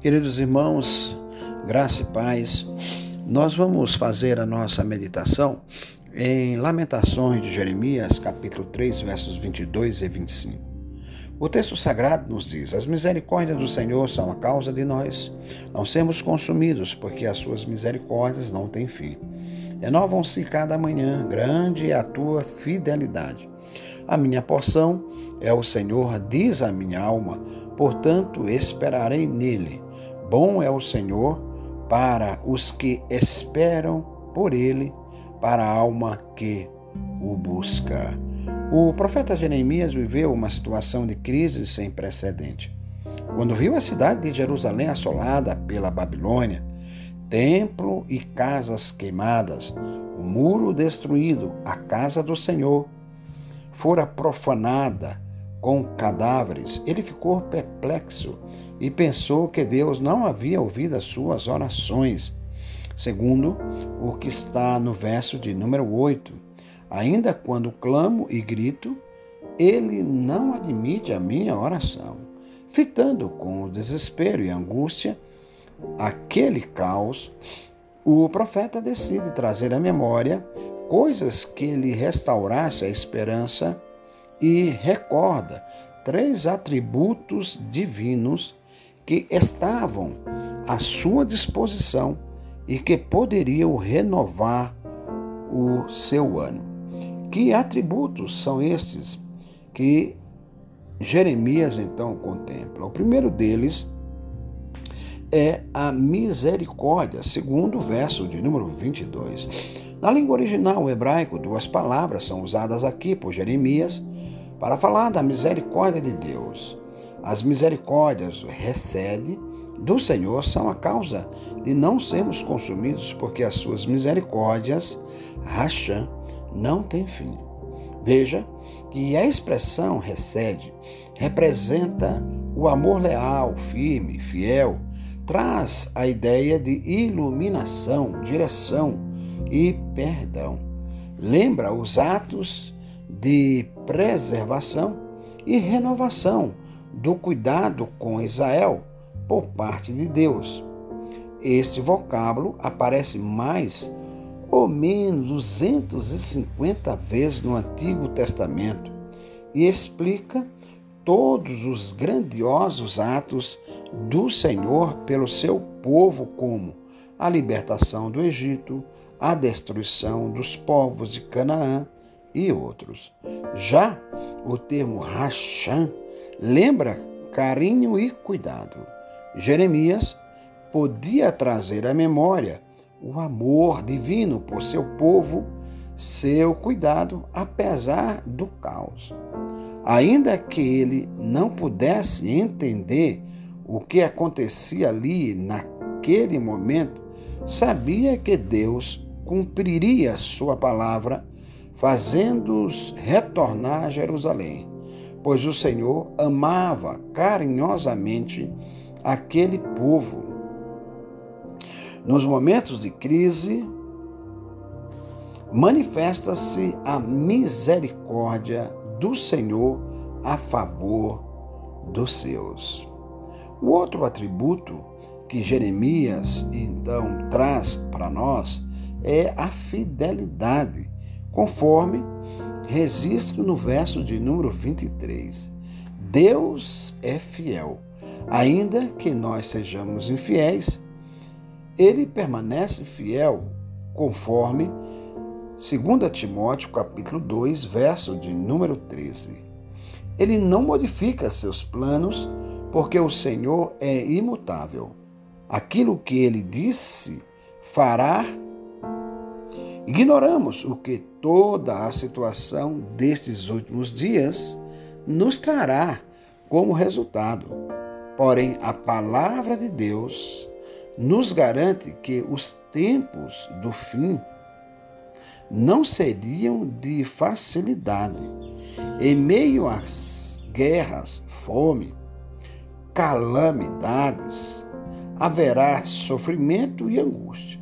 Queridos irmãos, graça e paz, nós vamos fazer a nossa meditação em Lamentações de Jeremias, capítulo 3, versos 22 e 25. O texto sagrado nos diz: As misericórdias do Senhor são a causa de nós não sermos consumidos, porque as suas misericórdias não têm fim. Renovam-se cada manhã, grande é a tua fidelidade. A minha porção é o Senhor, diz a minha alma, portanto esperarei nele. Bom é o Senhor para os que esperam por ele, para a alma que o busca. O profeta Jeremias viveu uma situação de crise sem precedente. Quando viu a cidade de Jerusalém assolada pela Babilônia, templo e casas queimadas, o muro destruído, a casa do Senhor fora profanada com cadáveres, ele ficou perplexo e pensou que Deus não havia ouvido as suas orações. Segundo o que está no verso de número 8, ainda quando clamo e grito, ele não admite a minha oração. Fitando com o desespero e angústia aquele caos, o profeta decide trazer à memória coisas que lhe restaurasse a esperança e recorda três atributos divinos que estavam à sua disposição e que poderiam renovar o seu ano. Que atributos são estes que Jeremias então contempla? O primeiro deles é a misericórdia, segundo o verso de número 22. Na língua original hebraico, duas palavras são usadas aqui por Jeremias para falar da misericórdia de Deus. As misericórdias recebe do Senhor são a causa de não sermos consumidos, porque as suas misericórdias, racham, não têm fim. Veja que a expressão recede representa o amor leal, firme, fiel, traz a ideia de iluminação, direção e perdão. Lembra os atos de preservação e renovação do cuidado com Israel por parte de Deus. Este vocábulo aparece mais ou menos 250 vezes no Antigo Testamento e explica todos os grandiosos atos do Senhor pelo seu povo, como a libertação do Egito, a destruição dos povos de Canaã, e outros. Já o termo racham lembra carinho e cuidado. Jeremias podia trazer à memória o amor divino por seu povo, seu cuidado, apesar do caos. Ainda que ele não pudesse entender o que acontecia ali naquele momento, sabia que Deus cumpriria sua palavra fazendo-os retornar a Jerusalém, pois o Senhor amava carinhosamente aquele povo. Nos momentos de crise, manifesta-se a misericórdia do Senhor a favor dos seus. O outro atributo que Jeremias então traz para nós é a fidelidade conforme registro no verso de número 23. Deus é fiel. Ainda que nós sejamos infiéis, ele permanece fiel, conforme 2 Timóteo capítulo 2, verso de número 13. Ele não modifica seus planos, porque o Senhor é imutável. Aquilo que ele disse fará Ignoramos o que toda a situação destes últimos dias nos trará como resultado. Porém, a palavra de Deus nos garante que os tempos do fim não seriam de facilidade. Em meio às guerras, fome, calamidades, haverá sofrimento e angústia.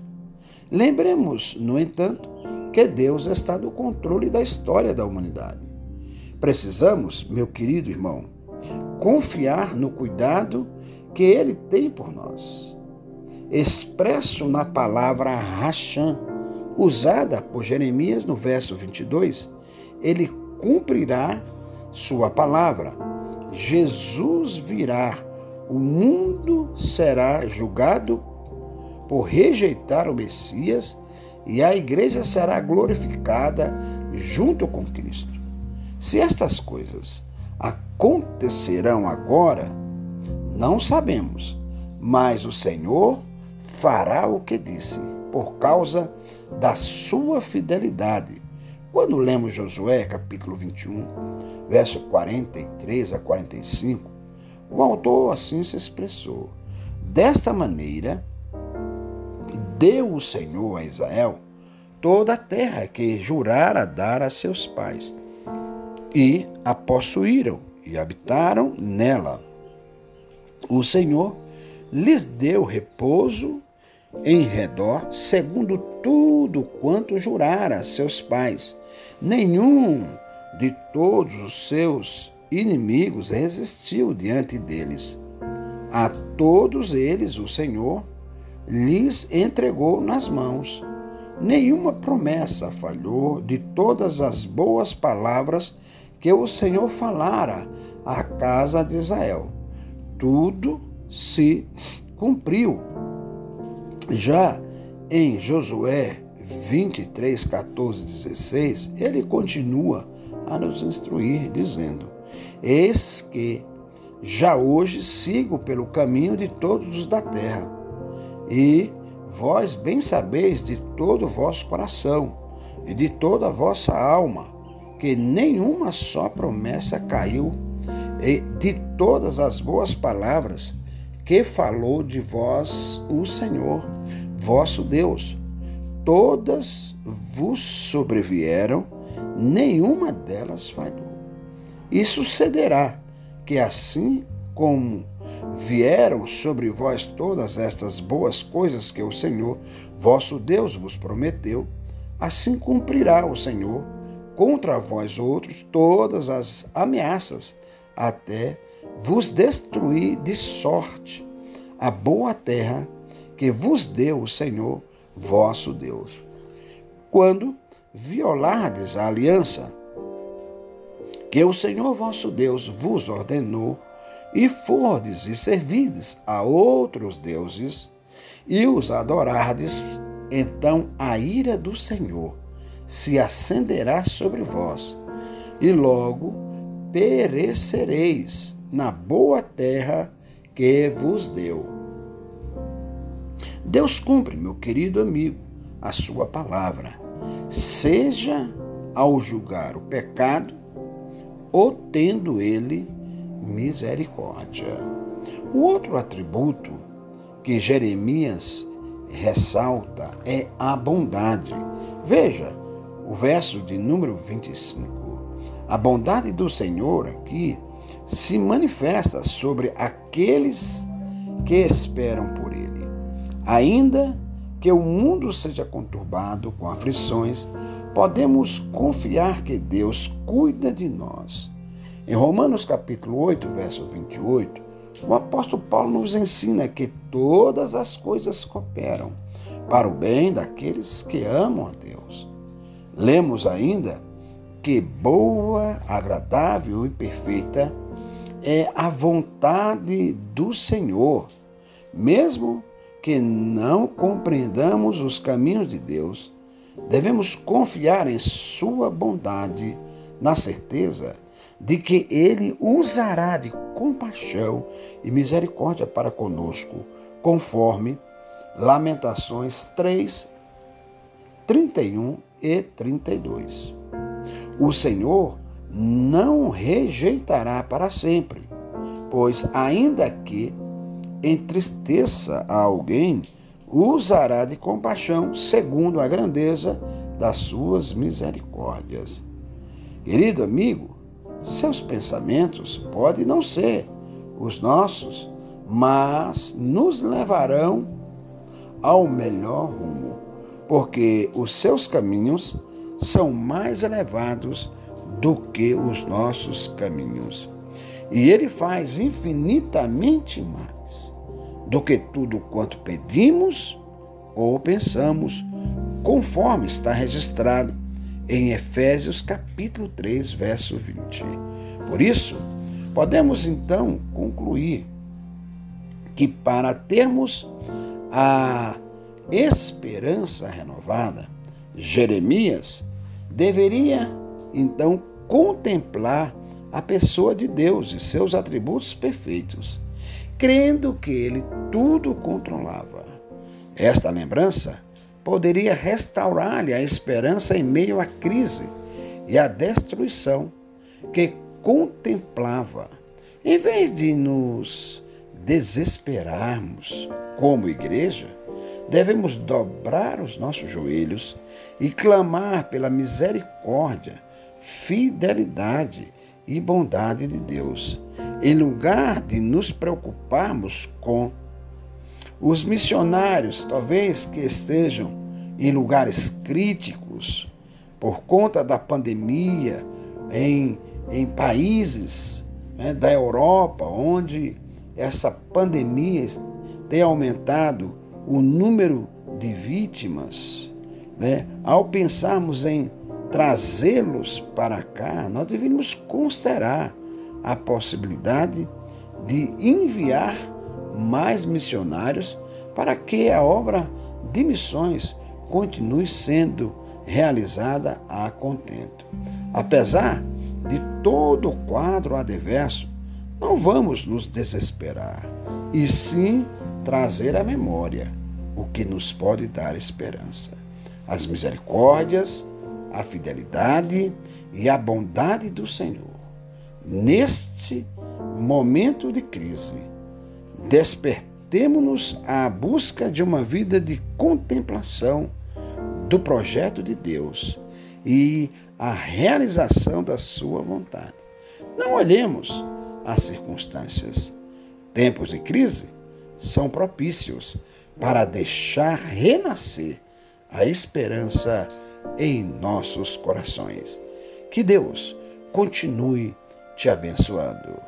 Lembremos, no entanto, que Deus está no controle da história da humanidade. Precisamos, meu querido irmão, confiar no cuidado que ele tem por nós. Expresso na palavra racham, usada por Jeremias no verso 22, ele cumprirá sua palavra. Jesus virá, o mundo será julgado por rejeitar o Messias e a igreja será glorificada junto com Cristo. Se estas coisas acontecerão agora, não sabemos, mas o Senhor fará o que disse, por causa da sua fidelidade. Quando lemos Josué, capítulo 21, verso 43 a 45, o autor assim se expressou: Desta maneira, deu o Senhor a Israel toda a terra que jurara dar a seus pais, e a possuíram e habitaram nela. O Senhor lhes deu repouso em redor, segundo tudo quanto jurara a seus pais. Nenhum de todos os seus inimigos resistiu diante deles. A todos eles o Senhor lhes entregou nas mãos. Nenhuma promessa falhou de todas as boas palavras que o Senhor falara à casa de Israel. Tudo se cumpriu. Já em Josué 23, 14, 16, ele continua a nos instruir, dizendo: Eis que já hoje sigo pelo caminho de todos os da terra e vós bem sabeis de todo o vosso coração e de toda a vossa alma, que nenhuma só promessa caiu, e de todas as boas palavras que falou de vós o Senhor, vosso Deus. Todas vos sobrevieram, nenhuma delas falhou. E sucederá que assim como vieram sobre vós todas estas boas coisas que o Senhor, vosso Deus, vos prometeu, assim cumprirá o Senhor contra vós outros todas as ameaças, até vos destruir de sorte a boa terra que vos deu o Senhor, vosso Deus. Quando violardes a aliança que o Senhor vosso Deus vos ordenou, e fordes e servides a outros deuses, e os adorardes, então a ira do Senhor se acenderá sobre vós, e logo perecereis na boa terra que vos deu. Deus cumpre, meu querido amigo, a sua palavra, seja ao julgar o pecado, ou tendo ele misericórdia. O outro atributo que Jeremias ressalta é a bondade. Veja o verso de número 25. A bondade do Senhor aqui se manifesta sobre aqueles que esperam por Ele. Ainda que o mundo seja conturbado com aflições, podemos confiar que Deus cuida de nós em Romanos capítulo 8, verso 28, o apóstolo Paulo nos ensina que todas as coisas cooperam para o bem daqueles que amam a Deus. Lemos ainda que boa, agradável e perfeita é a vontade do Senhor, mesmo que não compreendamos os caminhos de Deus, devemos confiar em Sua bondade, na certeza de que ele usará de compaixão e misericórdia para conosco, conforme Lamentações 3, 31 e 32. O Senhor não rejeitará para sempre, pois, ainda que entristeça a alguém, usará de compaixão segundo a grandeza das suas misericórdias. Querido amigo, seus pensamentos podem não ser os nossos, mas nos levarão ao melhor rumo, porque os seus caminhos são mais elevados do que os nossos caminhos. E ele faz infinitamente mais. do que tudo quanto pedimos ou pensamos, conforme está registrado em Efésios capítulo 3, verso 20. Por isso, podemos então concluir que para termos a esperança renovada, Jeremias deveria então contemplar a pessoa de Deus e seus atributos perfeitos, crendo que ele tudo controlava. Esta lembrança poderia restaurar-lhe a esperança em meio à crise e à destruição que contemplava. Em vez de nos desesperarmos como igreja, devemos dobrar os nossos joelhos e clamar pela misericórdia, fidelidade e bondade de Deus, em lugar de nos preocuparmos com os missionários, talvez que estejam em lugares críticos por conta da pandemia, em, em países né, da Europa, onde essa pandemia tem aumentado o número de vítimas, né? ao pensarmos em trazê-los para cá, nós deveríamos considerar a possibilidade de enviar mais missionários para que a obra de missões continue sendo realizada a contento. Apesar de todo o quadro adverso, não vamos nos desesperar, e sim trazer à memória o que nos pode dar esperança. As misericórdias, a fidelidade e a bondade do Senhor. Neste momento de crise, despertemo-nos à busca de uma vida de contemplação do projeto de Deus e a realização da sua vontade. Não olhemos as circunstâncias. Tempos de crise são propícios para deixar renascer a esperança em nossos corações. Que Deus continue te abençoando.